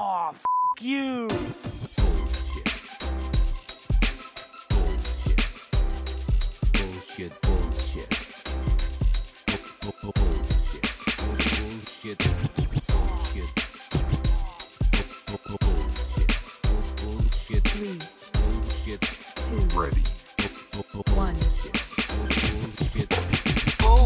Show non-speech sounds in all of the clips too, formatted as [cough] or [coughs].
Oh, f you. Bullshit, bullshit. Bu- bu- Bullshit. Bullshit. Bullshit. Bu- bu- Bullshit. Bu- Bullshit. Three, Bullshit. two, Ready. Bu- bu- bu- one. Bullshit.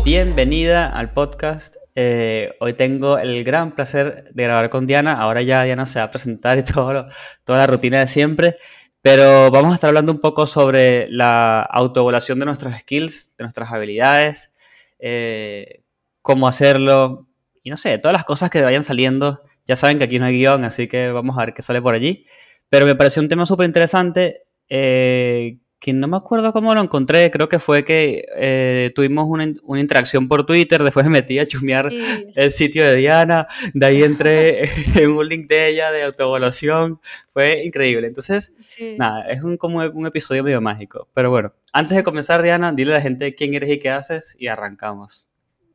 Bienvenida al podcast. Eh, hoy tengo el gran placer de grabar con Diana. Ahora ya Diana se va a presentar y [laughs] todo lo- toda la rutina de siempre. Pero vamos a estar hablando un poco sobre la autoevaluación de nuestros skills, de nuestras habilidades, eh, cómo hacerlo y no sé, todas las cosas que vayan saliendo. Ya saben que aquí no hay guion, así que vamos a ver qué sale por allí. Pero me pareció un tema súper interesante eh, que no me acuerdo cómo lo encontré. Creo que fue que eh, tuvimos una, una interacción por Twitter. Después me metí a chusmear Sí. el sitio de Diana. De ahí entré [laughs] en un link de ella de autoevaluación. Fue increíble. Entonces, Sí. nada, es un, como un episodio medio mágico. Pero bueno, antes de comenzar, Diana, dile a la gente quién eres y qué haces y arrancamos.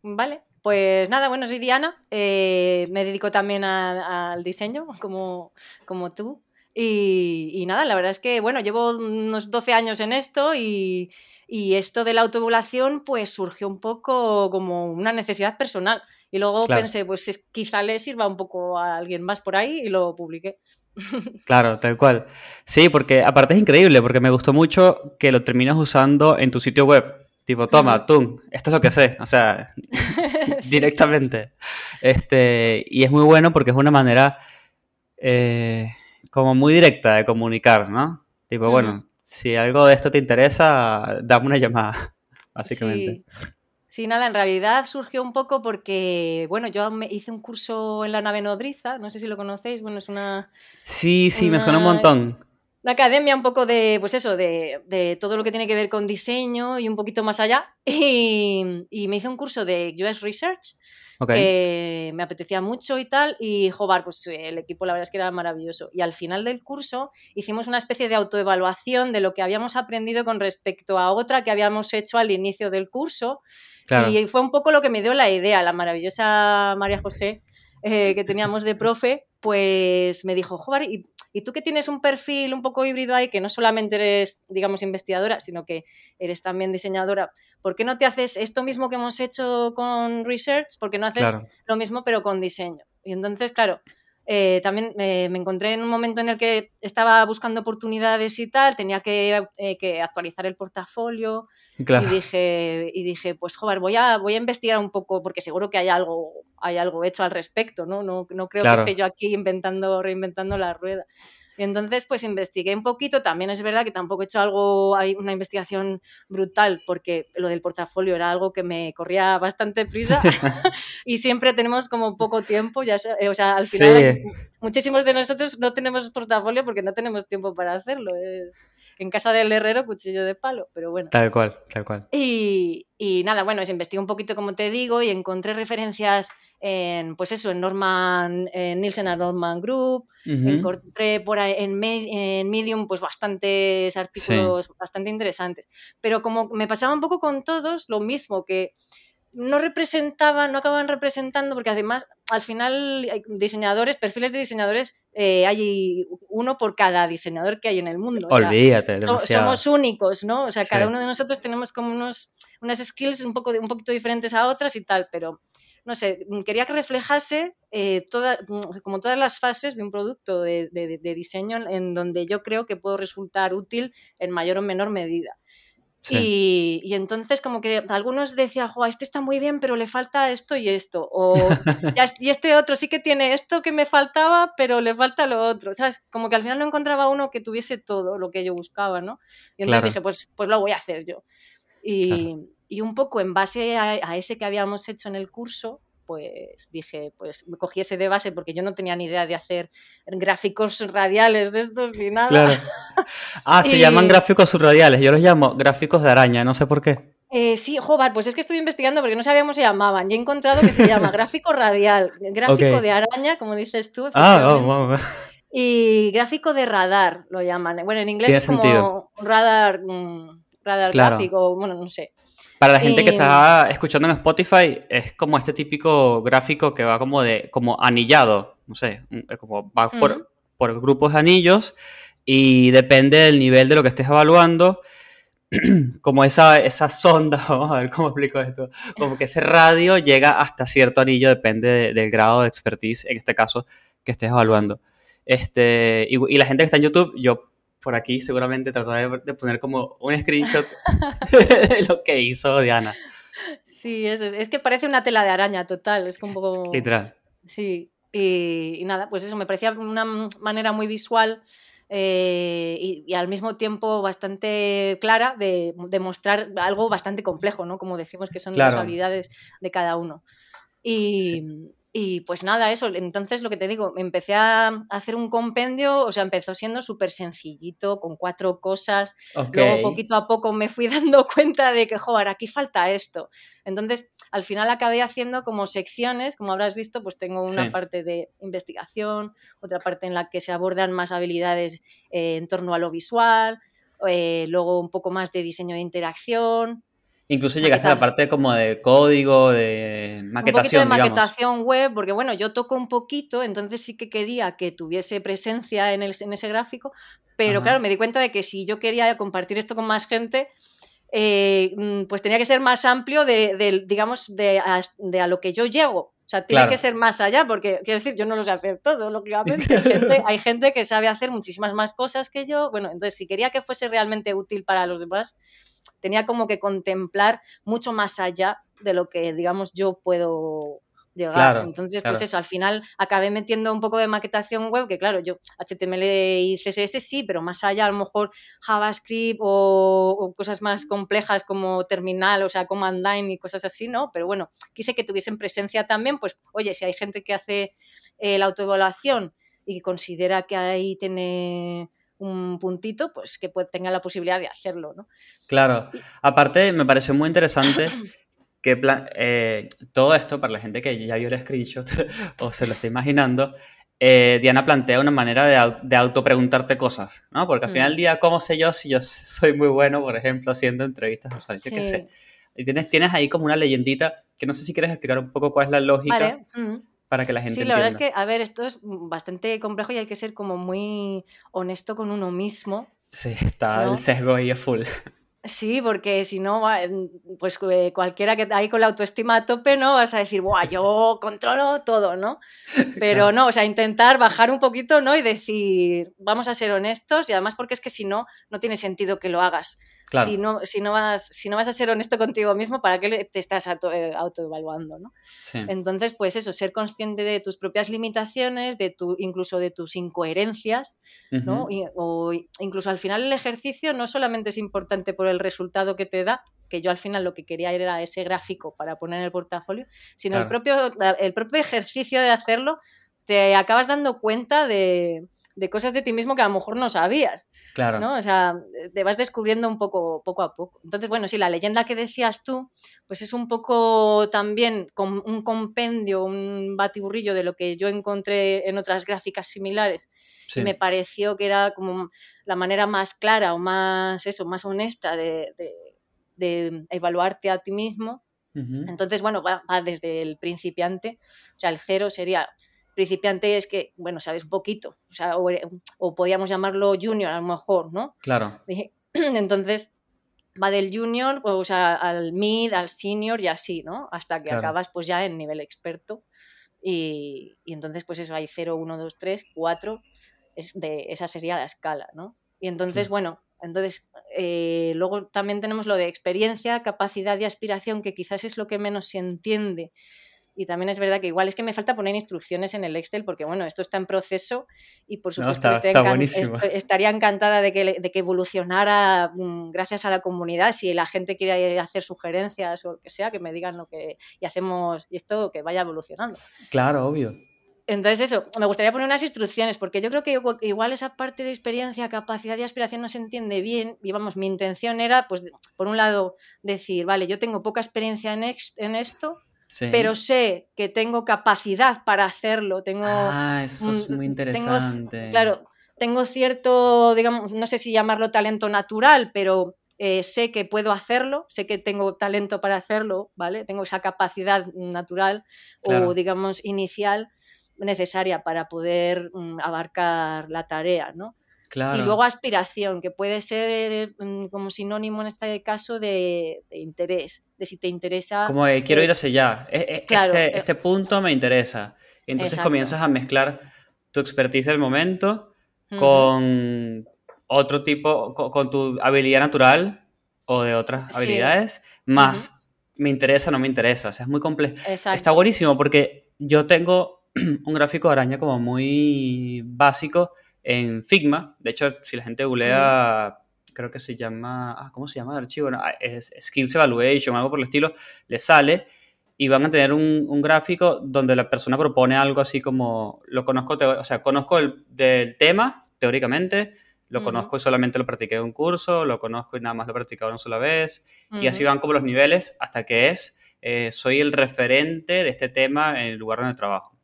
Vale, pues nada, bueno, soy Diana, eh, me dedico también al diseño, como, como tú. Y, y nada, la verdad es que, bueno, llevo unos 12 años en esto y, y esto de la autoevaluación pues surgió un poco como una necesidad personal. Y luego Claro. pensé, pues es- quizá le sirva un poco a alguien más por ahí y lo publiqué. [laughs] Claro, tal cual. Sí, porque aparte es increíble, porque me gustó mucho que lo terminas usando en tu sitio web. Tipo, toma, tú, esto es lo que sé. O sea, [laughs] Sí. directamente. Este, y es muy bueno porque es una manera eh, como muy directa de comunicar, ¿no? Tipo, bueno, si algo de esto te interesa, dame una llamada, [laughs] básicamente. Sí. Sí, nada, en realidad surgió un poco porque, bueno, yo me hice un curso en la nave nodriza, no sé si lo conocéis, bueno, es una, Sí, sí, me suena un montón. Una academia un poco de, pues eso, de, de todo lo que tiene que ver con diseño y un poquito más allá. [laughs] Y, y me hice un curso de US Research Ok. que me apetecía mucho y tal. Y, joder, pues el equipo la verdad es que era maravilloso. Y al final del curso hicimos una especie de autoevaluación de lo que habíamos aprendido con respecto a otra que habíamos hecho al inicio del curso. Claro. Y fue un poco lo que me dio la idea, la maravillosa María José eh, que teníamos de profe, pues me dijo, joder, ¿y, y tú que tienes un perfil un poco híbrido ahí, que no solamente eres, digamos, investigadora, sino que eres también diseñadora, ¿por qué no te haces esto mismo que hemos hecho con Research? ¿Por qué no haces Claro. lo mismo pero con diseño? Y entonces, claro, eh, también eh, me encontré en un momento en el que estaba buscando oportunidades y tal, tenía que, eh, que actualizar el portafolio, Claro. y dije, y dije, pues joder, voy a, voy a investigar un poco, porque seguro que hay algo, hay algo hecho al respecto, ¿no? No, no creo Claro. que esté yo aquí inventando, reinventando la rueda. Y entonces, pues investigué un poquito. También es verdad que tampoco he hecho algo, hay una investigación brutal, porque lo del portafolio era algo que me corría bastante prisa [laughs] y siempre tenemos como poco tiempo. Ya, sea- eh, o sea, al Sí. final hay- muchísimos de nosotros no tenemos portafolio porque no tenemos tiempo para hacerlo. Es en casa del herrero, cuchillo de palo, pero bueno. Tal cual, tal cual. Y, y nada, bueno, pues investigué un poquito, como te digo, y encontré referencias en, pues eso, en Norman, en Nielsen and Norman Group, Ujú. encontré por ahí en, en Medium, pues bastantes artículos bastante interesantes. Pero como me pasaba un poco con todos, lo mismo, que no representaban, no acababan representando, porque además, al final, hay diseñadores, perfiles de diseñadores, eh, hay uno por cada diseñador que hay en el mundo. o sea, Olvídate, demasiado. somos únicos, ¿no? O sea, Sí. cada uno de nosotros tenemos como unos, unas skills un, poco, un poquito diferentes a otras y tal, pero no sé, quería que reflejase eh, toda- mm, como todas las fases de un producto de, de- de diseño en donde yo creo que puedo resultar útil en mayor o menor medida. Sí. Y, y entonces como que algunos decían, "Jo, este está muy bien, pero le falta esto y esto. O [laughs] "Ya es- y este otro sí que tiene esto que me faltaba, pero le falta lo otro. ¿Sabes? Como que al final no encontraba uno que tuviese todo lo que yo buscaba, ¿no? Y entonces Claro. dije, pues, pues lo voy a hacer yo. Y, y un poco en base a, a ese que habíamos hecho en el curso, pues dije, pues me cogí ese de base porque yo no tenía ni idea de hacer gráficos radiales de estos ni nada. Claro. [laughs] Ah, se llaman gráficos subradiales. Yo los llamo gráficos de araña, no sé por qué. Eh, sí, joder, pues es que estoy investigando porque no sabía cómo se llamaban. Y he encontrado que se llama gráfico radial, gráfico de araña, como dices tú. Ah, oh, wow. Y gráfico de radar lo llaman. Bueno, en inglés Tiene es como sentido. radar, mm, radar Claro. gráfico, bueno, no sé. Para la gente que Eh, está escuchando en Spotify, es como este típico gráfico que va como de como anillado. no sé, como va por, por grupos de anillos y depende del nivel de lo que estés evaluando, [clears throat] como esa, esa sonda, [laughs] vamos a ver cómo explico esto, como que ese radio llega hasta cierto anillo, depende de- del grado de expertise, en este caso, que estés evaluando. Este, y, y la gente que está en YouTube, yo por aquí seguramente trataré de, poner como un screenshot [laughs] de lo que hizo Diana, Sí, eso es. Es que parece una tela de araña total. Es como un poco. literal. Sí, y, y nada, pues eso, me parecía una manera muy visual eh, y, y al mismo tiempo bastante clara de, de mostrar algo bastante complejo, ¿no? Como decimos que son las habilidades de cada uno. Y, y, pues nada, eso, entonces lo que te digo, empecé a hacer un compendio, o sea, empezó siendo súper sencillito, con cuatro cosas. Luego, poquito a poco, me fui [laughs] dando cuenta de que, joder, aquí falta esto. Entonces, al final acabé haciendo como secciones, como habrás visto, pues tengo una Sí. parte de investigación, otra parte en la que se abordan más habilidades eh, en torno a lo visual, eh, luego un poco más de diseño de interacción, Incluso llegaste a la parte como de código, de un poquito de maquetación, digamos. maquetación web, porque bueno, yo toco un poquito, entonces sí que quería que tuviese presencia en, el- en ese gráfico, pero Ajá. claro, me di cuenta de que si yo quería compartir esto con más gente, eh, mm, pues tenía que ser más amplio de, de, digamos, de a, de a lo que yo llego. O sea, tiene Claro. que ser más allá, porque quiero decir, yo no lo sé hacer todo, lógicamente. Hay gente, [laughs] hay gente que sabe hacer muchísimas más cosas que yo. Bueno, entonces, si quería que fuese realmente útil para los demás, tenía como que contemplar mucho más allá de lo que, digamos, yo puedo llegar. Claro, Entonces, claro. pues eso, al final acabé metiendo un poco de maquetación web, que claro, yo HTML y CSS sí, pero más allá a lo mejor JavaScript o, o cosas más complejas como terminal, o sea, command line y cosas así, ¿no? Pero bueno, quise que tuviesen presencia también, pues oye, si hay gente que hace eh, la autoevaluación y considera que ahí tiene un puntito, pues que tenga la posibilidad de hacerlo, ¿no? Claro. Aparte, me pareció muy interesante [coughs] que eh, todo esto, para la gente que ya vio el screenshot [laughs] o se lo está imaginando, eh, Diana plantea una manera de, au- de autopreguntarte cosas, ¿no? Porque al final Mm. del día, ¿cómo sé yo si yo soy muy bueno, por ejemplo, haciendo entrevistas? O sea, yo qué Sí. sé. Y tienes, tienes ahí como una leyendita que no sé si quieres explicar un poco cuál es la lógica Vale. mm. Para que la gente Sí, la verdad es entienda. que, a ver, esto es bastante complejo y hay que ser como muy honesto con uno mismo. Sí, está ¿no? el sesgo ahí a full. Sí, porque si no, va- pues eh, cualquiera que ahí con la autoestima a tope, ¿no? Vas a decir, ¡buah, yo controlo todo, ¿no? [laughs] Pero Claro. no, o sea, intentar bajar un poquito, ¿no? Y decir, vamos a ser honestos y además porque es que si no, no tiene sentido que lo hagas. Claro. Si, no, si, no vas, si no vas a ser honesto contigo mismo, ¿para qué te estás eh, autoevaluando, ¿no? Sí. Entonces, pues eso, ser consciente de tus propias limitaciones, de tu, incluso de tus incoherencias, ¿no? Y- o incluso al final el ejercicio no solamente es importante por el resultado que te da, que yo al final lo que quería era ese gráfico para poner en el portafolio, sino el, propio, el propio ejercicio de hacerlo, te acabas dando cuenta de, de cosas de ti mismo que a lo mejor no sabías, Claro. ¿no? O sea, te vas descubriendo un poco, poco a poco. Entonces, bueno, sí, la leyenda que decías tú, pues es un poco también com- un compendio, un batiburrillo de lo que yo encontré en otras gráficas similares Sí. y me pareció que era como la manera más clara o más eso, más honesta de, de- de evaluarte a ti mismo. Entonces, bueno, va, va desde el principiante, o sea, el cero sería principiante es que, bueno, sabes un poquito, o sea, o, o podríamos llamarlo junior a lo mejor, ¿no? Claro. [clears throat] Entonces, va del junior, o sea, al mid, al senior y así, ¿no? Hasta que Claro. acabas pues ya en nivel experto. Y, y entonces, pues eso, hay 0, 1, 2, 3, 4, es de, esa sería la escala, ¿no? Y entonces, Sí. bueno, entonces, eh, luego también tenemos lo de experiencia, capacidad y aspiración, que quizás es lo que menos se entiende. Y también es verdad que igual es que me falta poner instrucciones en el Excel, porque bueno, esto está en proceso y por No, supuesto está- estoy está encan- buenísimo. est- estaría encantada de que, de que evolucionara mm, gracias a la comunidad. Si la gente quiere hacer sugerencias o lo que sea, que me digan lo que y hacemos y esto que vaya evolucionando. Claro, obvio. Entonces, eso, me gustaría poner unas instrucciones, porque yo creo que igual- igual esa parte de experiencia, capacidad y aspiración no se entiende bien. Y vamos, mi intención era, pues, por un lado, decir, vale, yo tengo poca experiencia en, ex- en esto, Sí. pero sé que tengo capacidad para hacerlo, tengo... Ah, eso es muy tengo- interesante. claro, tengo cierto, digamos, no sé si llamarlo talento natural, pero eh, sé que puedo hacerlo, sé que tengo talento para hacerlo, ¿vale? Tengo esa capacidad natural Claro. o, digamos, inicial. necesaria para poder mm, abarcar la tarea, ¿no? Claro. Y luego aspiración, que puede ser mm, como sinónimo en este caso de, de interés, de si te interesa. Como de, quiero ir hacia allá. E- e- claro, este, eh, este punto me interesa. Y entonces Exacto. comienzas a mezclar tu expertise del momento con otro tipo, co- con, tu habilidad natural o de otras Sí. habilidades, más me interesa, no me interesa. O sea, es muy complejo. Está buenísimo porque yo tengo [clears throat] un gráfico de araña como muy básico en Figma. De hecho, si la gente googlea, creo que se llama, ah, ¿cómo se llama el archivo? No, es Skills Evaluation, algo por el estilo, le sale y van a tener un, un gráfico donde la persona propone algo así como, lo conozco, o sea, conozco el, del tema, teóricamente, lo conozco y solamente lo practiqué en un curso, lo conozco y nada más lo he practicado una sola vez, y así van como los niveles hasta que es, eh, soy el referente de este tema en el lugar donde trabajo.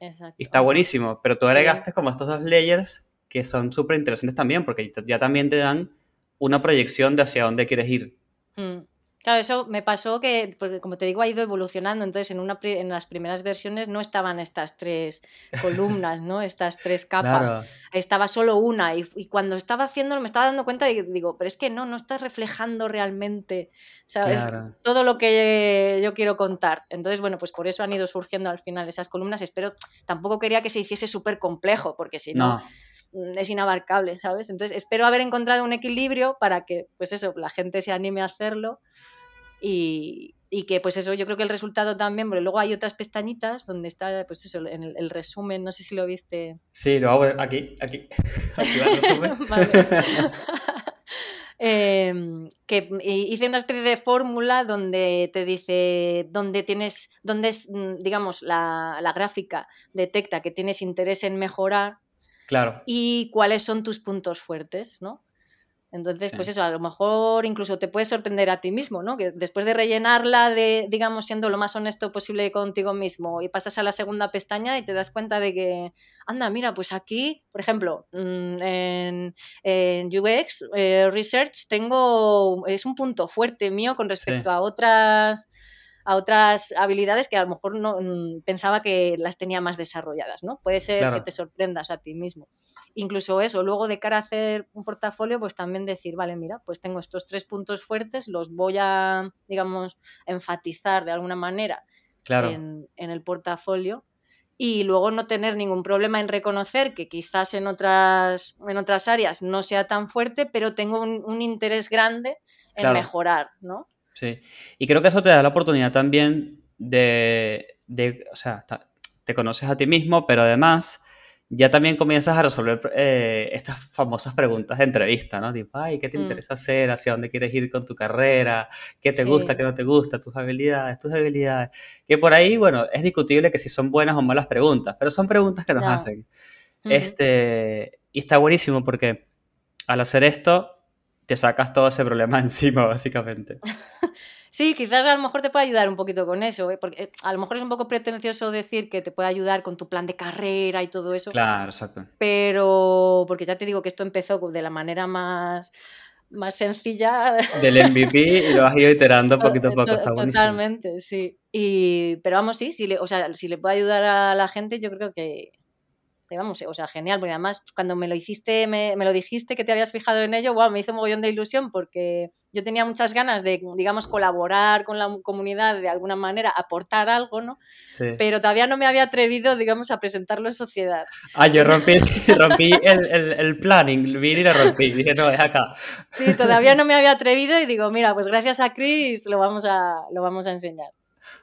Exacto. Y está buenísimo, pero tú agregaste como estos dos layers que son súper interesantes también, porque ya también te dan una proyección de hacia dónde quieres ir. Mm. Claro, eso me pasó que, porque como te digo, ha ido evolucionando. Entonces, en, una, en las primeras versiones no estaban estas tres columnas, ¿no? [laughs] Estas tres capas. Claro, Estaba solo una. Y, y cuando estaba haciéndolo me estaba dando cuenta y digo, pero es que no, no estás reflejando realmente, ¿sabes? claro. Todo lo que yo quiero contar. Entonces, bueno, pues por eso han ido surgiendo al final esas columnas. Espero, tampoco quería que se hiciese súper complejo, porque si no, No, mm, es inabarcable, ¿sabes? Entonces, espero haber encontrado un equilibrio para que, pues eso, la gente se anime a hacerlo y, y que, pues eso, yo creo que el resultado también, luego hay otras pestañitas donde está, pues eso, en el, el resumen, no sé si lo viste. sí, lo hago aquí, aquí. [laughs] [laughs] Em, que hice una especie de fórmula donde te dice, donde tienes, donde es, mm, digamos, la, la gráfica detecta que tienes interés en mejorar Claro, y cuáles son tus puntos fuertes, ¿no? Entonces, Sí. pues eso, a lo mejor incluso te puede sorprender a ti mismo, ¿no? Que después de rellenarla de, digamos, siendo lo más honesto posible contigo mismo y pasas a la segunda pestaña y te das cuenta de que, anda, mira, pues aquí, por ejemplo, mm, en, en UX eh, Research tengo, es un punto fuerte mío con respecto a otras a otras habilidades que a lo mejor no mm, pensaba que las tenía más desarrolladas, ¿no? Puede ser Claro. que te sorprendas a ti mismo. Incluso eso, luego de cara a hacer un portafolio, pues también decir, vale, mira, pues tengo estos tres puntos fuertes, los voy a, digamos, enfatizar de alguna manera claro. en, en el portafolio y luego no tener ningún problema en reconocer que quizás en otras, en otras áreas no sea tan fuerte, pero tengo un, un interés grande en Claro. mejorar, ¿no? Sí. Y creo que eso te da la oportunidad también de, de- o sea, te conoces a ti mismo, pero además ya también comienzas a resolver eh, estas famosas preguntas de entrevista, ¿no? Tipo, ay, ¿qué te Mm. interesa hacer? ¿Hacia dónde quieres ir con tu carrera? ¿Qué te Sí. gusta? ¿Qué no te gusta? ¿Tus habilidades? ¿Tus debilidades? Que por ahí, bueno, es discutible que si son buenas o malas preguntas, pero son preguntas que nos Ya. hacen. Ujú. Este, y está buenísimo porque al hacer esto te sacas todo ese problema [laughs] encima, básicamente. [laughs] Sí, quizás a lo mejor te puede ayudar un poquito con eso, ¿eh? porque eh, a lo mejor es un poco pretencioso decir que te puede ayudar con tu plan de carrera y todo eso, Claro, exacto. pero porque ya te digo que esto empezó de la manera más, más sencilla. [laughs] Del MVP y lo has ido iterando poquito a poco, está buenísimo. Totalmente, sí. Y, pero vamos, sí, si le, o sea, si le puede ayudar a la gente, yo creo que vamos, o sea, genial, porque además cuando me lo hiciste, me, me lo dijiste que te habías fijado en ello, wow, me hizo un mogollón de ilusión porque yo tenía muchas ganas de, digamos, colaborar con la comunidad de alguna manera, aportar algo, ¿no? Sí. Pero todavía no me había atrevido, digamos, a presentarlo en sociedad. Ah, yo rompí, [laughs] rompí el, el, el planning, vine y lo rompí. Dije, no, es acá. Sí, todavía no me había atrevido y digo, mira, pues gracias a Chris lo vamos a, lo vamos a enseñar.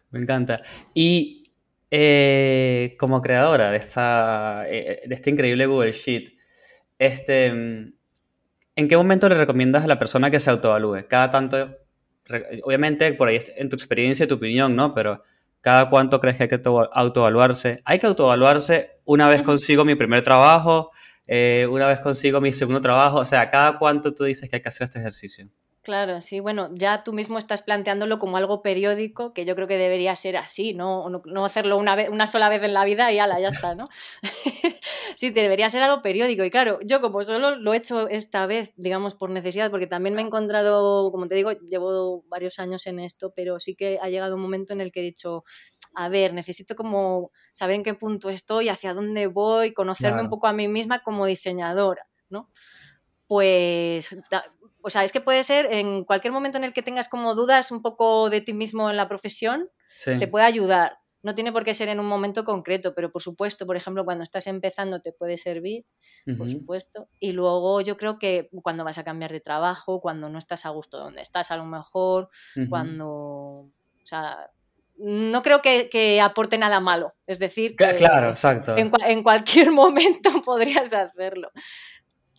Me encanta. Y eh, como creadora de, esta, eh, de este increíble Google Sheet, este, mm, ¿en qué momento le recomiendas a la persona que se autoevalúe? Cada tanto, obviamente por ahí en tu experiencia y tu opinión, ¿no? Pero ¿cada cuánto crees que hay que auto- autoevaluarse? Hay que autoevaluarse una vez consigo mi primer trabajo, eh, una vez consigo mi segundo trabajo, o sea, ¿cada cuánto tú dices que hay que hacer este ejercicio? Claro, sí, bueno, ya tú mismo estás planteándolo como algo periódico, que yo creo que debería ser así, no, no, no hacerlo una, vez, una sola vez en la vida y ala, ya está, ¿no? [laughs] sí, debería ser algo periódico. Y claro, yo como solo lo he hecho esta vez, digamos, por necesidad, porque también me he encontrado, como te digo, llevo varios años en esto, pero sí que ha llegado un momento en el que he dicho, a ver, necesito como saber en qué punto estoy, hacia dónde voy, conocerme un poco a mí misma como diseñadora, ¿no? Pues, o sea, es que puede ser en cualquier momento en el que tengas como dudas un poco de ti mismo en la profesión, Sí. te puede ayudar. No tiene por qué ser en un momento concreto, pero por supuesto, por ejemplo, cuando estás empezando te puede servir, por Ujú. supuesto. Y luego yo creo que cuando vas a cambiar de trabajo, cuando no estás a gusto donde estás, a lo mejor, Ujú. cuando. O sea, no creo que, que aporte nada malo. Es decir, que Claro, exacto. en, en cualquier [laughs] momento podrías hacerlo.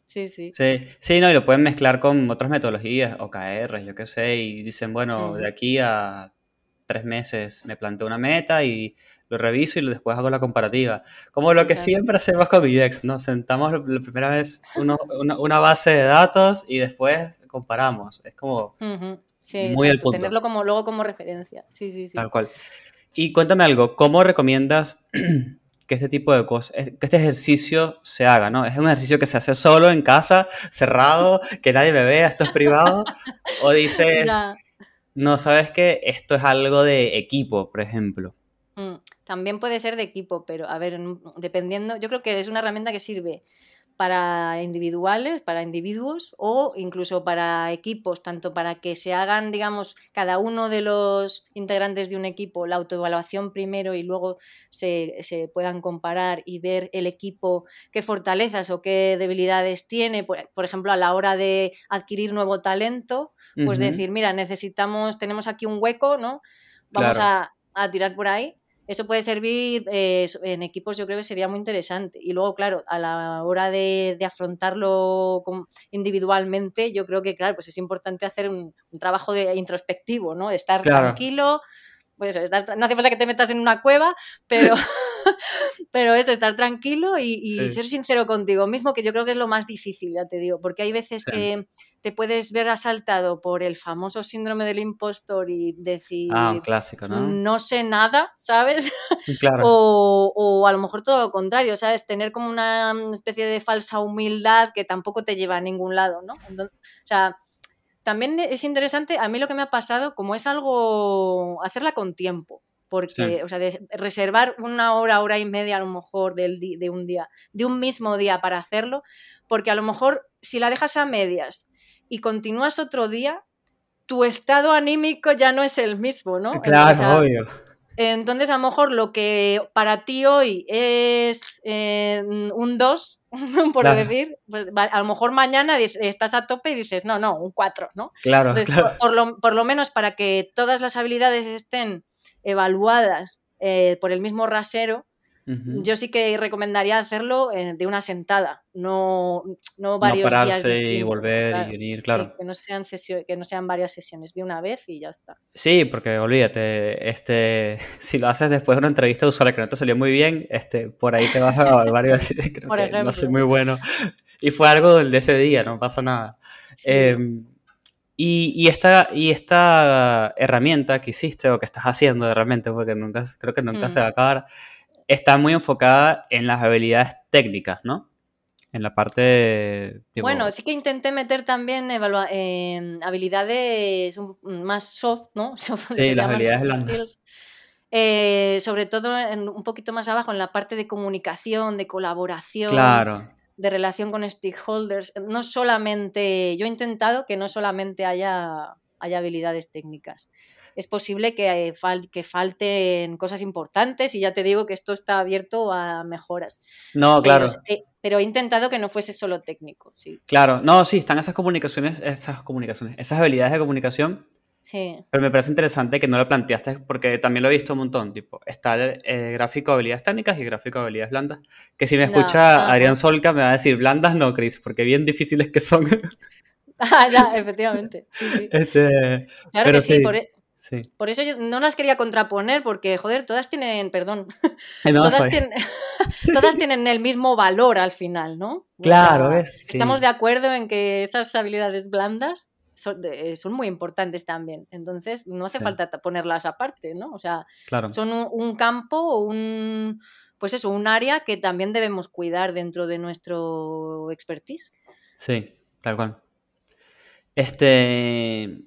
Sí, sí. Sí, sí, no, y lo pueden mezclar con otras metodologías, OKR, yo qué sé, y dicen, bueno, de aquí a tres meses me planteo una meta y lo reviso y después hago la comparativa. Como lo que siempre hacemos con IDEX, ¿no? Sentamos la primera vez uno- una, una base de datos y después comparamos. Es como. Sí, muy al exacto, punto. Tenerlo como, luego como referencia. Sí, sí, sí. Tal cual. Y cuéntame algo, ¿cómo recomiendas que este tipo de cosas, que este ejercicio se haga, ¿no? ¿Es un ejercicio que se hace solo en casa, cerrado, que nadie me vea, esto es privado? ¿O dices, no, sabes que esto es algo de equipo, por ejemplo? Mm, También puede ser de equipo, pero a ver, en- dependiendo, yo creo que es una herramienta que sirve para individuales, para individuos o incluso para equipos, tanto para que se hagan, digamos, cada uno de los integrantes de un equipo la autoevaluación primero y luego se, se puedan comparar y ver el equipo qué fortalezas o qué debilidades tiene, por, por ejemplo, a la hora de adquirir nuevo talento, pues decir, mira, necesitamos, tenemos aquí un hueco, ¿no? Vamos Claro. a, a tirar por ahí. Eso puede servir eh, en equipos, yo creo que sería muy interesante. Y luego, claro, a la hora de, de afrontarlo individualmente, yo creo que, claro, pues es importante hacer un, un trabajo de introspectivo, ¿no? Estar Claro. tranquilo, pues eso, estar- no hace falta que te metas en una cueva, pero, [laughs] pero eso, estar tranquilo y, y Sí. ser sincero contigo mismo, que yo creo que es lo más difícil, ya te digo, porque hay veces Sí. que te puedes ver asaltado por el famoso síndrome del impostor y decir, Ah, un clásico, ¿no? no sé nada, ¿sabes? Claro. O, o a lo mejor todo lo contrario, ¿sabes? Tener como una especie de falsa humildad que tampoco te lleva a ningún lado, ¿no? Entonces, o sea, también es interesante, a mí lo que me ha pasado, como es algo, hacerla con tiempo, porque, Sí. o sea, de reservar una hora, hora y media a lo mejor del de un día, de un mismo día para hacerlo, porque a lo mejor si la dejas a medias y continúas otro día, tu estado anímico ya no es el mismo, ¿no? Claro, obvio. Entonces, a lo mejor lo que para ti hoy es eh, un 2, [laughs] por Claro. decir, pues, a lo mejor mañana estás a tope y dices, no, no, un 4, ¿no? Claro, Entonces, claro. por, por lo, por lo menos para que todas las habilidades estén evaluadas eh, por el mismo rasero, Yo sí que recomendaría hacerlo eh, de una sentada, no, no No varios días pararse y distintos, volver claro. y unir, Sí, claro. que, no sean que no sean varias sesiones, de una vez y ya está. Sí, porque olvídate, este, [laughs] si lo haces después de una entrevista de usuario que no te salió muy bien, este, por ahí te vas a evaluar y decir, creo Por que no soy muy bueno. Y fue algo del de ese día, no pasa nada. Sí. Em, y, y esta, y esta herramienta que hiciste o que estás haciendo realmente, porque nunca, creo que nunca se Mm. va a acabar, está muy enfocada en las habilidades técnicas, ¿no? En la parte, tipo, Bueno, sí que intenté meter también eh, habilidades más soft, ¿no? [laughs] Soft, Sí, las habilidades blandas. Eh, sobre todo en- un poquito más abajo en la parte de comunicación, de colaboración, claro, de relación con stakeholders. No solamente, yo he intentado que no solamente haya, haya habilidades técnicas. Es posible que, eh, fal- que falten cosas importantes y ya te digo que esto está abierto a mejoras. no, claro. eh, pero he intentado que no fuese solo técnico, sí. Claro, no, sí, están esas comunicaciones, esas comunicaciones, esas habilidades de comunicación, Sí. pero me parece interesante que no lo planteaste porque también lo he visto un montón, tipo, está el eh, gráfico de habilidades técnicas y gráfico de habilidades blandas, que si me No, escucha ajá. Adrián Solca me va a decir, blandas no, Chris, porque bien difíciles que son. [laughs] Ah, ya, efectivamente. Sí, sí. [laughs] este, Claro pero que sí, sí, por, e- sí. por eso yo no las quería contraponer, porque, joder, todas tienen, perdón, Eh, [laughs] no, todas, tienen, [laughs] todas tienen el mismo valor al final, ¿no? O Claro, sea, ¿ves? Sí. Estamos de acuerdo en que esas habilidades blandas son, de- son muy importantes también. Entonces, no hace Sí. falta ta- ponerlas aparte, ¿no? O sea, Claro, son un, un campo o un, pues eso, un área que también debemos cuidar dentro de nuestro expertise. sí, tal cual. Este,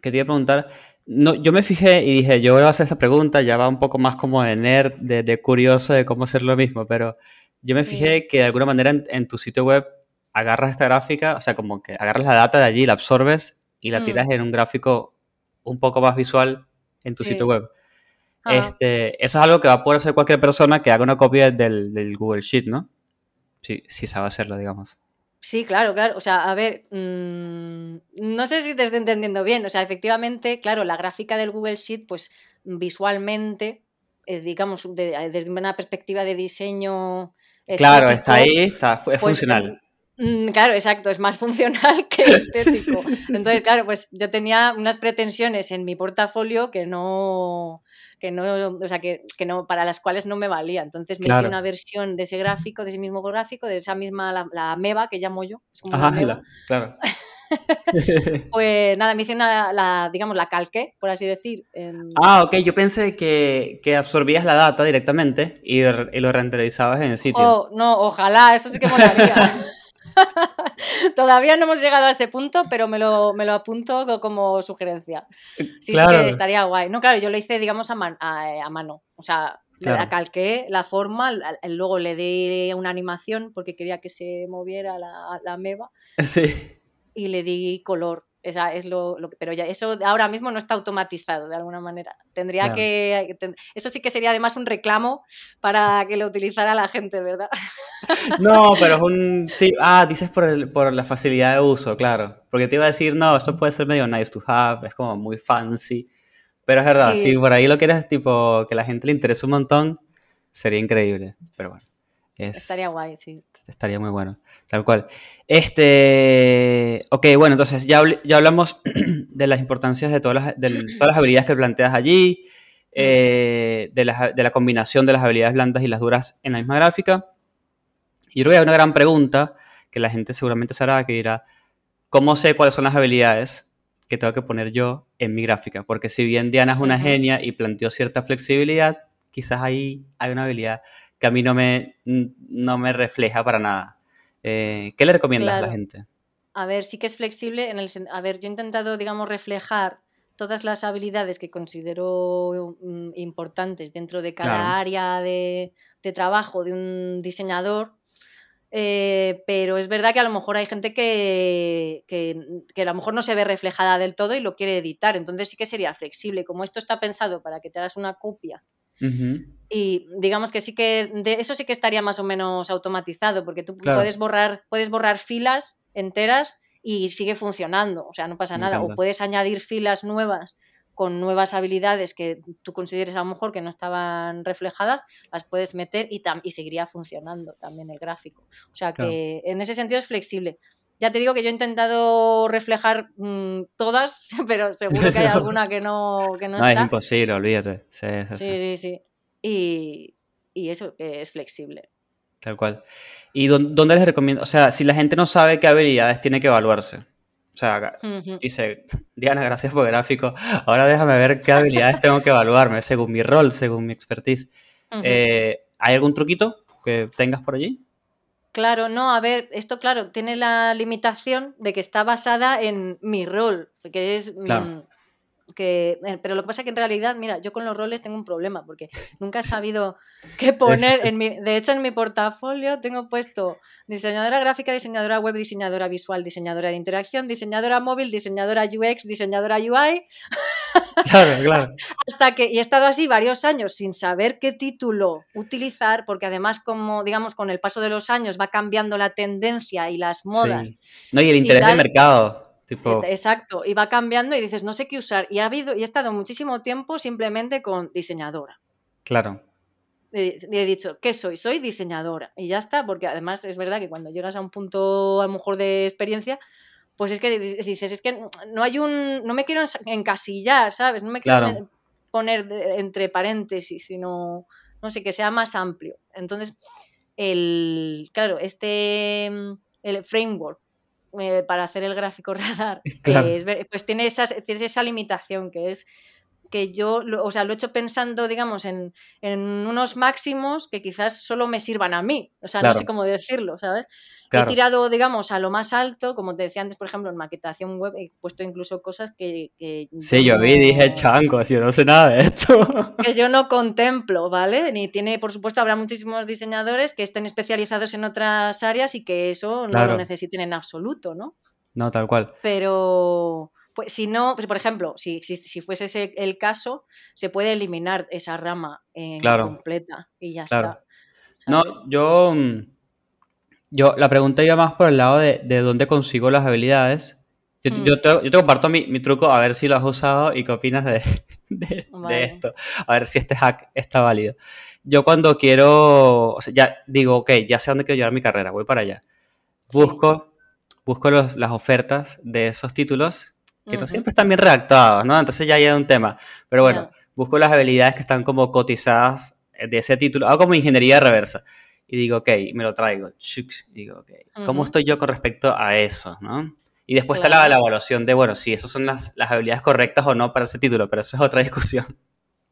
quería preguntar, no, yo me fijé y dije, yo voy a hacer esta pregunta, ya va un poco más como de nerd, de, de curioso de cómo hacer lo mismo, pero yo me fijé que de alguna manera en, en tu sitio web agarras esta gráfica, o sea, como que agarras la data de allí, la absorbes y la Mm. tiras en un gráfico un poco más visual en tu Sí. sitio web. Este, eso es algo que va a poder hacer cualquier persona que haga una copia del, del Google Sheet, ¿no? Sí, sí sabe hacerlo, digamos. Sí, claro, claro. O sea, a ver, mm, no sé si te estoy entendiendo bien. O sea, efectivamente, claro, la gráfica del Google Sheet, pues visualmente, eh, digamos, de- desde una perspectiva de diseño. Claro, está ahí, está, es pues, funcional. Mm, Claro, exacto, es más [laughs] funcional que estético. sí, sí, sí, Entonces, claro, pues yo tenía unas pretensiones en mi portafolio que no, que no, o sea, que, que no, para las cuales no me valía. Entonces me Claro. hice una versión de ese gráfico, de ese mismo gráfico, de esa misma, la, la ameba que llamo yo, es como una Ajá, ameba. la- claro. [laughs] Pues nada, me hice una, la, digamos, la calqué, por así decir. en- Ah, ok, yo pensé que, que absorbías la data directamente y, y lo renderizabas en el sitio. Oh, no, ojalá, eso sí que molaría. [laughs] [laughs] Todavía no hemos llegado a ese punto, pero me lo, me lo apunto co- como sugerencia. Sí, sí Claro. que estaría guay. No, claro, yo lo hice, digamos, a, man- a, a mano. O sea, Claro. la calqué la forma, luego le di una animación porque quería que se moviera la, la meba [laughs] Sí. y le di color. Esa es lo, lo que- pero ya eso ahora mismo no está automatizado de alguna manera. Tendría Claro. que eso sí que sería además un reclamo para que lo utilizara la gente, ¿verdad? [laughs] No, pero es un... Sí, ah, dices por, el, por la facilidad de uso, claro. Porque te iba a decir, no, esto puede ser medio nice to have, es como muy fancy. Pero es verdad, Sí. si por ahí lo quieres, tipo, que la gente le interese un montón, sería increíble. Pero bueno, es, Estaría guay, sí. estaría muy bueno, tal cual. Este... Ok, bueno, entonces ya, ya hablamos [clears throat] de las importancias de todas las, del- todas las habilidades que planteas allí, eh, de, las- de la combinación de las habilidades blandas y las duras en la misma gráfica. Y yo creo que hay una gran pregunta que la gente seguramente se hará, que dirá, ¿cómo sé cuáles son las habilidades que tengo que poner yo en mi gráfica? Porque si bien Diana es una genia y planteó cierta flexibilidad, quizás ahí hay una habilidad que a mí no me, no me refleja para nada. Eh, ¿Qué le recomiendas a la gente? A ver, sí que es flexible en el A ver, yo he intentado, digamos, reflejar todas las habilidades que considero mm, importantes dentro de cada Claro. área de, de trabajo de un diseñador. eh, pero es verdad que a lo mejor hay gente que, que, que a lo mejor no se ve reflejada del todo y lo quiere editar. Entonces sí que sería flexible. Como esto está pensado para que te hagas una copia Y digamos que sí que de eso sí que estaría más o menos automatizado, porque tú Claro. puedes borrar, puedes borrar filas enteras y sigue funcionando, o sea, no pasa Me nada. O puedes añadir filas nuevas con nuevas habilidades que tú consideres a lo mejor que no estaban reflejadas, las puedes meter y, tam- y seguiría funcionando también el gráfico. O sea Claro. que en ese sentido es flexible. Ya te digo que yo he intentado reflejar mm, todas, [laughs] pero seguro que hay [laughs] alguna que no, que no, No, es está. imposible, olvídate. Sí, sí, sí. Sí, sí, sí. Y, y eso, que es flexible. Tal cual. ¿Y dón- dónde les recomiendo? O sea, si la gente no sabe qué habilidades tiene que evaluarse. O sea, dice, Diana, gracias por gráfico. Ahora déjame ver qué habilidades tengo que evaluarme según mi rol, según mi expertise. Eh, ¿Hay algún truquito que tengas por allí? Claro, no, a ver, esto claro, tiene la limitación de que está basada en mi rol, que es... mm, Claro. que, eh, pero lo que pasa es que en realidad, mira, yo con los roles tengo un problema porque [laughs] nunca he sabido qué poner en mi, de hecho en mi portafolio tengo puesto diseñadora gráfica, diseñadora web, diseñadora visual, diseñadora de interacción, diseñadora móvil, diseñadora UX, diseñadora UI, [laughs] Claro, claro. hasta que y he estado así varios años sin saber qué título utilizar, porque además como digamos con el paso de los años va cambiando la tendencia y las modas. Sí. No, y el interés de tal- mercado. Tipo, Exacto, y va cambiando y dices, no sé qué usar. Y ha habido, y he estado muchísimo tiempo simplemente con diseñadora. claro. Y he dicho, ¿qué soy? Soy diseñadora. Y ya está, porque además es verdad que cuando llegas a un punto a lo mejor de experiencia, pues es que di- dices, es que no hay un. No me quiero encasillar, ¿sabes? No me quiero Claro. poner entre paréntesis, sino. No sé, que sea más amplio. Entonces, el. Claro, este. El framework eh, para hacer el gráfico [laughs] radar, Claro. eh, pues tiene, esas, tiene esa limitación que es que yo, o sea, lo he hecho pensando, digamos, en, en unos máximos que quizás solo me sirvan a mí. O sea, no sé cómo decirlo, ¿sabes? Claro. He tirado, digamos, a lo más alto, como te decía antes, por ejemplo, en maquetación web he puesto incluso cosas que... que Sí, yo vi y dije, chango, yo no sé nada de esto. que yo no contemplo, ¿vale? Ni tiene, por supuesto, habrá muchísimos diseñadores que estén especializados en otras áreas y que eso no lo necesiten en absoluto, ¿no? No, tal cual. Pero, pues si no, pues, por ejemplo, si, fuese ese el caso, se puede eliminar esa rama eh, Claro. completa y ya Claro. está. No, ¿sabes? yo, mm, yo, la pregunta iba más por el lado de, de dónde consigo las habilidades. Yo, Mm. yo te, yo te comparto mi, mi truco, a ver si lo has usado y qué opinas de, [laughs] de, esto. A ver si este hack está válido. Yo cuando quiero, o sea, ya digo, ok, ya sé dónde quiero llevar mi carrera, voy para allá. Sí. Busco, busco los- las ofertas de esos títulos, que no Ujú. siempre están bien redactados, ¿no? Entonces ya hay un tema. Pero bueno, Ya. busco las habilidades que están como cotizadas de ese título. Hago como ingeniería reversa. Y digo, ok, me lo traigo. Y digo, ok, ¿cómo Ujú. estoy yo con respecto a eso, no? Y después está la, Claro. la evaluación de, bueno, si esas son las, las habilidades correctas o no para ese título, pero eso es otra [laughs] discusión.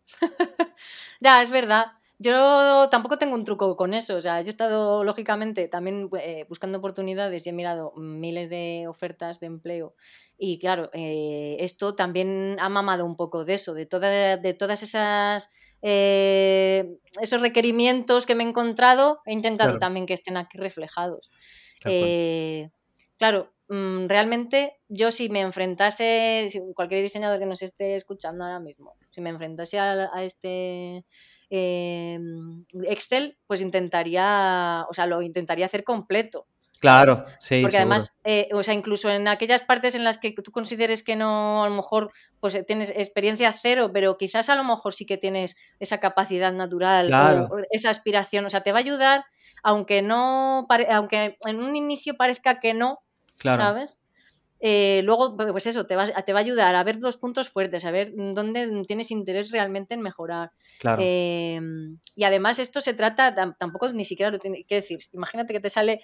[laughs] Ya, es verdad. Yo tampoco tengo un truco con eso. O sea, yo he estado, lógicamente, también eh, buscando oportunidades y he mirado miles de ofertas de empleo. Y claro, eh, esto también ha mamado un poco de eso, de, toda, de todas esas. eh, esos requerimientos que me he encontrado, he intentado Claro. también que estén aquí reflejados. Claro, mm, realmente yo si me enfrentase, si cualquier diseñador que nos esté escuchando ahora mismo, si me enfrentase a, a este eh, Excel, pues intentaría, o sea, lo intentaría hacer completo. Claro, sí, Porque además, eh, o sea, incluso en aquellas partes en las que tú consideres que no, a lo mejor, pues eh, tienes experiencia cero, pero quizás a lo mejor sí que tienes esa capacidad natural Claro. o, o esa aspiración. O sea, te va a ayudar, aunque no, aunque en un inicio parezca que no, Claro. ¿sabes? Eh, luego, pues eso, te va, te va a ayudar a ver los puntos fuertes, a ver dónde tienes interés realmente en mejorar. Claro. Eh, y además esto se trata, tam- tampoco ni siquiera lo tiene que decir, imagínate que te sale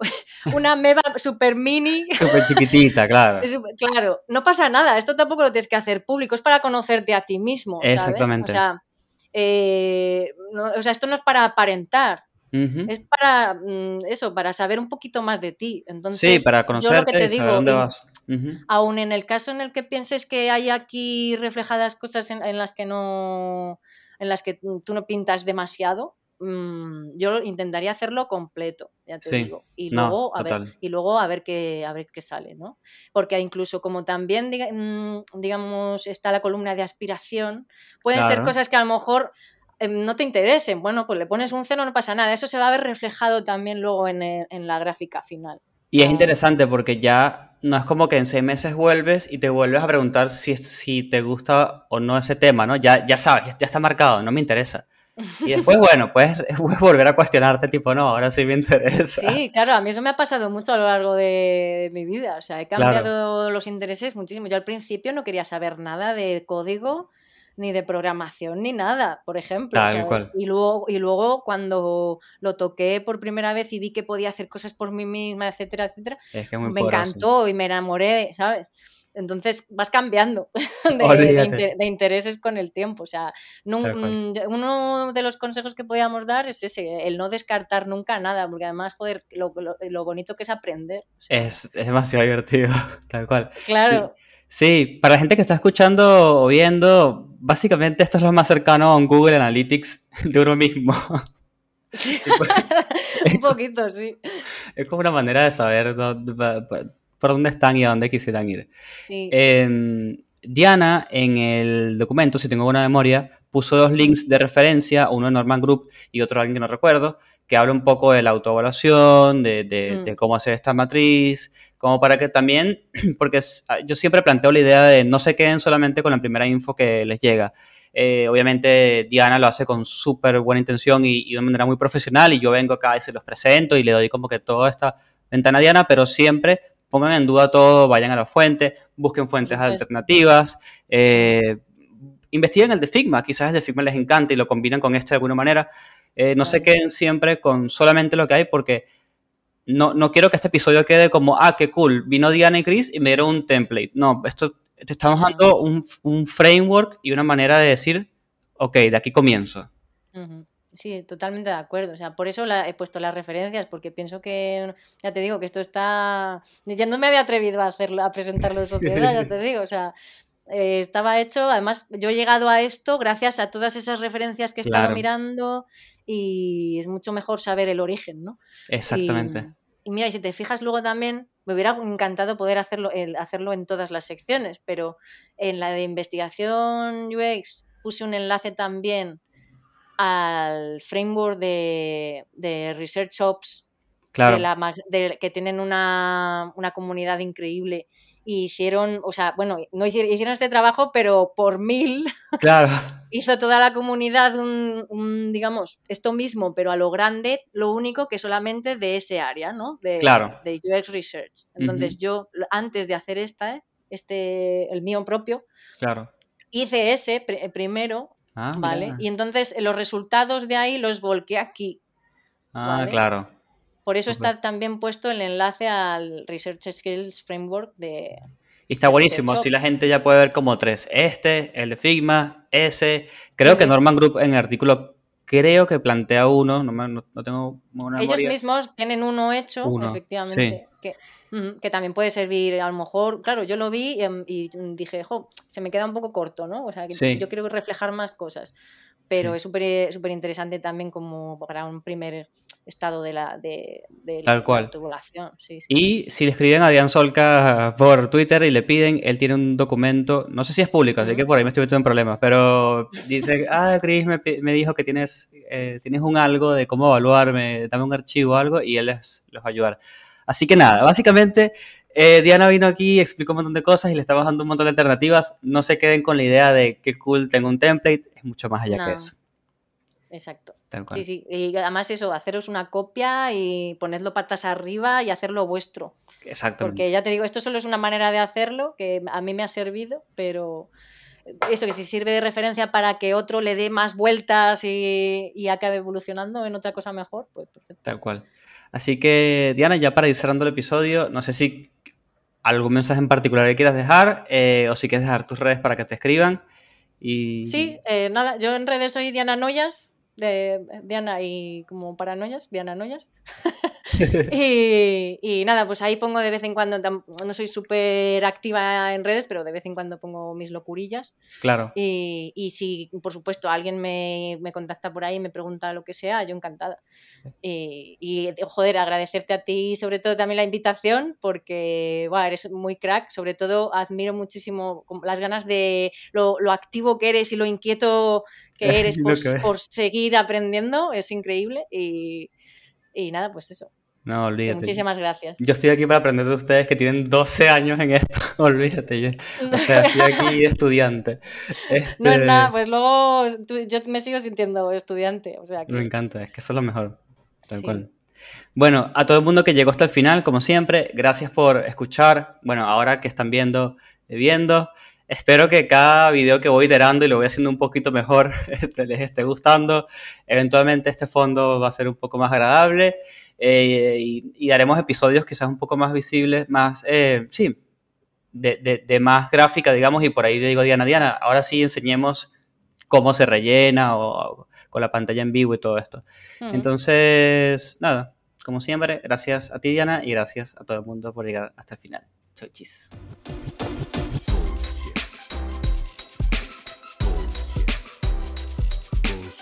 [laughs] una meba super mini. [laughs] Súper chiquitita, claro. [laughs] Claro, no pasa nada, esto tampoco lo tienes que hacer público, es para conocerte a ti mismo. ¿sabes? Exactamente. O sea, eh, no- o sea, esto no es para aparentar, Es para mm, eso, para saber un poquito más de ti. Entonces, Sí, para yo lo que conocerte te y saber digo, dónde vas. Aún en el caso en el que pienses que hay aquí reflejadas cosas en, en las que no en las que tú no pintas demasiado mm, yo intentaría hacerlo completo ya te Sí. digo y No, luego a ver y luego a ver qué a ver qué sale no porque incluso como también diga- mm, digamos está la columna de aspiración pueden ser cosas que a lo mejor no te interesen bueno pues le pones un cero no pasa nada eso se va a ver reflejado también luego en, el- en la gráfica final Y es interesante porque ya no es como que en seis meses vuelves y te vuelves a preguntar si, si te gusta o no ese tema, ¿no? Ya, ya sabes, ya, está marcado, no me interesa. Y después, [laughs] bueno, puedes, [laughs] puedes volver a cuestionarte, tipo, no, ahora sí me interesa. Sí, claro, a mí eso me ha pasado mucho a lo largo de mi vida. O sea, he Claro. cambiado los intereses muchísimo. Yo al principio no quería saber nada de código, ni de programación, ni nada, por ejemplo. Tal cual. Y, luego, y luego cuando lo toqué por primera vez y vi que podía hacer cosas por mí misma, etcétera, etcétera, Es que me poderoso. encantó y me enamoré, ¿sabes? Entonces vas cambiando [laughs] de, de Olvídate. inter- de intereses con el tiempo. O sea, mm, uno de los consejos que podíamos dar es ese, el no descartar nunca nada, porque además, joder, lo, lo- lo bonito que es aprender. o sea, Es, es demasiado divertido, [laughs] tal cual. claro, Sí, para la gente que está escuchando o viendo, básicamente esto es lo más cercano a un Google Analytics [laughs] de uno mismo. [laughs] un poquito, sí. Es como una manera de saber dónde- por dónde están y a dónde quisieran ir. sí. Eh, Diana, en el documento, si tengo buena memoria, puso dos links de referencia, uno de Norman Group y otro de alguien que no recuerdo, que habla un poco de la autoevaluación, de, de- Mm. de cómo hacer esta matriz, como para que también, [clears throat] porque ah, yo siempre planteo la idea de no se queden solamente con la primera info que les llega. Eh, obviamente Diana lo hace con súper buena intención y, y de una manera muy profesional y yo vengo acá y se los presento y le doy como que toda esta ventana a Diana, pero siempre pongan en duda todo, vayan a la fuente, busquen fuentes alternativas, eh, investiguen el de Figma, quizás el de Figma les encanta y lo combinan con este de alguna manera. Eh, no se queden siempre con solamente lo que hay porque no, no quiero que este episodio quede como, ah, qué cool, vino Diana y Chris y me dieron un template. No, esto te estamos dando un, un framework y una manera de decir, ok, de aquí comienzo. Ujú. Sí, totalmente de acuerdo. O sea, por eso la- he puesto las referencias, porque pienso que, ya te digo, que esto está... Ya no me había atrevido a hacerlo, a presentarlo en sociedad, ya te [laughs] digo. O sea, eh, estaba hecho, además yo he llegado a esto gracias a todas esas referencias que he estado mirando y es mucho mejor saber el origen, ¿no? Exactamente. Y, y mira, y si te fijas luego también, me hubiera encantado poder hacerlo, el- hacerlo en todas las secciones, pero en la de investigación UX puse un enlace también al framework de, de Research Ops, Claro. de la, mag- de- que tienen una, una comunidad increíble. Y hicieron, o sea, bueno, no hicieron, hicieron este trabajo, pero por mil [laughs] Claro. hizo toda la comunidad un, un, digamos, esto mismo, pero a lo grande, lo único que solamente de ese área, ¿no? De, Claro. de UX Research. Entonces yo, antes de hacer esta, este, el mío propio, Claro. hice ese pr- primero, Ah, ¿vale? mira. Y entonces eh, los resultados de ahí los volqué aquí. Ah, ¿vale? claro. Por eso está también puesto el enlace al Research Skills Framework de... Y está de buenísimo, así la gente ya puede ver como tres. Este, el de Figma, ese. Creo que. Norman Group en el artículo creo que plantea uno, no, no- no tengo una Ellos memoria. mismos tienen uno hecho, Uno, efectivamente, que, que también puede servir a lo mejor, claro, yo lo vi em, y, dije, jo, se me queda un poco corto, ¿no? O sea, que Sí. yo quiero reflejar más cosas, pero Sí. es súper súper interesante también como para un primer estado de la, de, de Tal la cual. sí, sí. Y si le escriben a Dian Solca por Twitter y le piden, él tiene un documento, no sé si es público, así Ujú. que por ahí me estoy metiendo en problemas, pero dice, [laughs] ah, Chris me, me dijo que tienes, eh, tienes un algo de cómo evaluarme, dame un archivo o algo y él les, les va a ayudar. Así que nada, básicamente eh, Diana vino aquí, explicó un montón de cosas y le estamos dando un montón de alternativas. No se queden con la idea de que cool, tengo un template, es mucho más allá que eso. Exacto. Sí, sí. Y además eso, haceros una copia y ponedlo patas arriba y hacerlo vuestro. Exactamente. Porque ya te digo, esto solo es una manera de hacerlo que a mí me ha servido, pero esto que si sirve de referencia para que otro le dé más vueltas y, y acabe evolucionando en otra cosa mejor, pues perfecto. Tal cual. Así que, Diana, ya para ir cerrando el episodio, no sé si algún mensaje en particular quieras dejar eh, o si quieres dejar tus redes para que te escriban. Y... Sí, eh, nada, yo en redes soy Diana Noyas, de Diana y como paranoias, Diana Noyas. [laughs] [laughs] y, y nada, pues ahí pongo de vez en cuando, no soy súper activa en redes, pero de vez en cuando pongo mis locurillas. Claro. Y, y si, por supuesto, alguien me, me contacta por ahí y me pregunta lo que sea, yo encantada. Y, y, joder, agradecerte a ti, sobre todo también la invitación, porque eres muy crack. Sobre todo, admiro muchísimo las ganas de lo, lo activo que eres y lo inquieto que [laughs] eres que por seguir aprendiendo. Es increíble. Y, y nada, pues eso. No, olvídate. Muchísimas gracias. Yo estoy aquí para aprender de ustedes que tienen 12 años en esto. [laughs] olvídate. Yo, o sea, [laughs] estoy aquí estudiante. No es Este, nada, pues luego tú- yo me sigo sintiendo estudiante. O sea que, Me encanta, es que eso es lo mejor. Tal Sí. cual. Bueno, a todo el mundo que llegó hasta el final, como siempre, gracias por escuchar. Bueno, ahora que están viendo, eh, viendo, espero que cada video que voy iterando y lo voy haciendo un poquito mejor [laughs] este, les esté gustando. Eventualmente este fondo va a ser un poco más agradable eh, y, y haremos episodios quizás un poco más visibles, más, eh, sí, de, de- de más gráfica, digamos, y por ahí digo, Diana, Diana, ahora sí enseñemos cómo se rellena o, con la pantalla en vivo y todo esto. Entonces, nada, como siempre, gracias a ti, Diana, y gracias a todo el mundo por llegar hasta el final. Chau, chis.